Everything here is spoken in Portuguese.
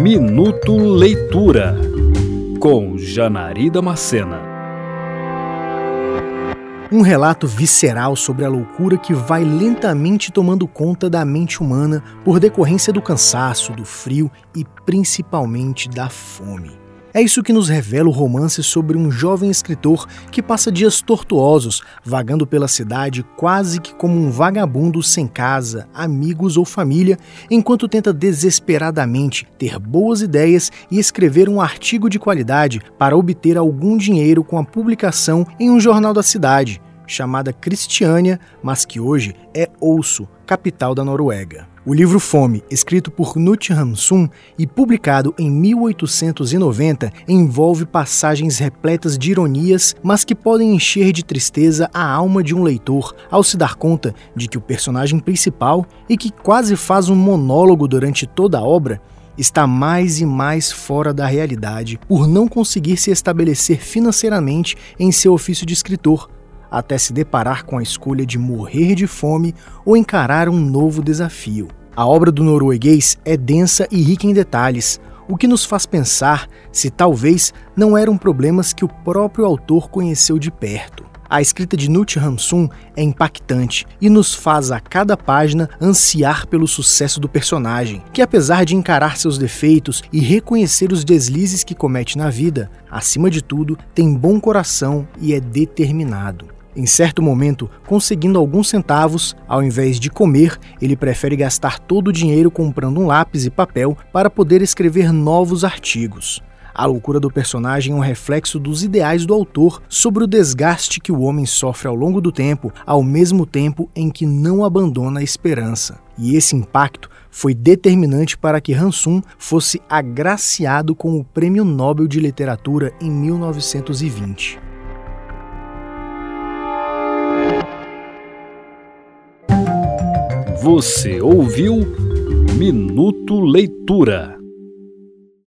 Minuto Leitura com Janari Damascena. Um relato visceral sobre a loucura que vai lentamente tomando conta da mente humana por decorrência do cansaço, do frio e principalmente da fome. É isso que nos revela o romance sobre um jovem escritor que passa dias tortuosos, vagando pela cidade quase que como um vagabundo sem casa, amigos ou família, enquanto tenta desesperadamente ter boas ideias e escrever um artigo de qualidade para obter algum dinheiro com a publicação em um jornal da cidade, chamada Cristiânia, mas que hoje é Ouço, capital da Noruega. O livro Fome, escrito por Knut Hamsun e publicado em 1890, envolve passagens repletas de ironias, mas que podem encher de tristeza a alma de um leitor ao se dar conta de que o personagem principal, e que quase faz um monólogo durante toda a obra, está mais e mais fora da realidade por não conseguir se estabelecer financeiramente em seu ofício de escritor, até se deparar com a escolha de morrer de fome ou encarar um novo desafio. A obra do norueguês é densa e rica em detalhes, o que nos faz pensar se talvez não eram problemas que o próprio autor conheceu de perto. A escrita de Knut Hamsun é impactante e nos faz a cada página ansiar pelo sucesso do personagem, que apesar de encarar seus defeitos e reconhecer os deslizes que comete na vida, acima de tudo, tem bom coração e é determinado. Em certo momento, conseguindo alguns centavos, ao invés de comer, ele prefere gastar todo o dinheiro comprando um lápis e papel para poder escrever novos artigos. A loucura do personagem é um reflexo dos ideais do autor sobre o desgaste que o homem sofre ao longo do tempo, ao mesmo tempo em que não abandona a esperança. E esse impacto foi determinante para que Hansum fosse agraciado com o Prêmio Nobel de Literatura em 1920. Você ouviu Minuto Leitura.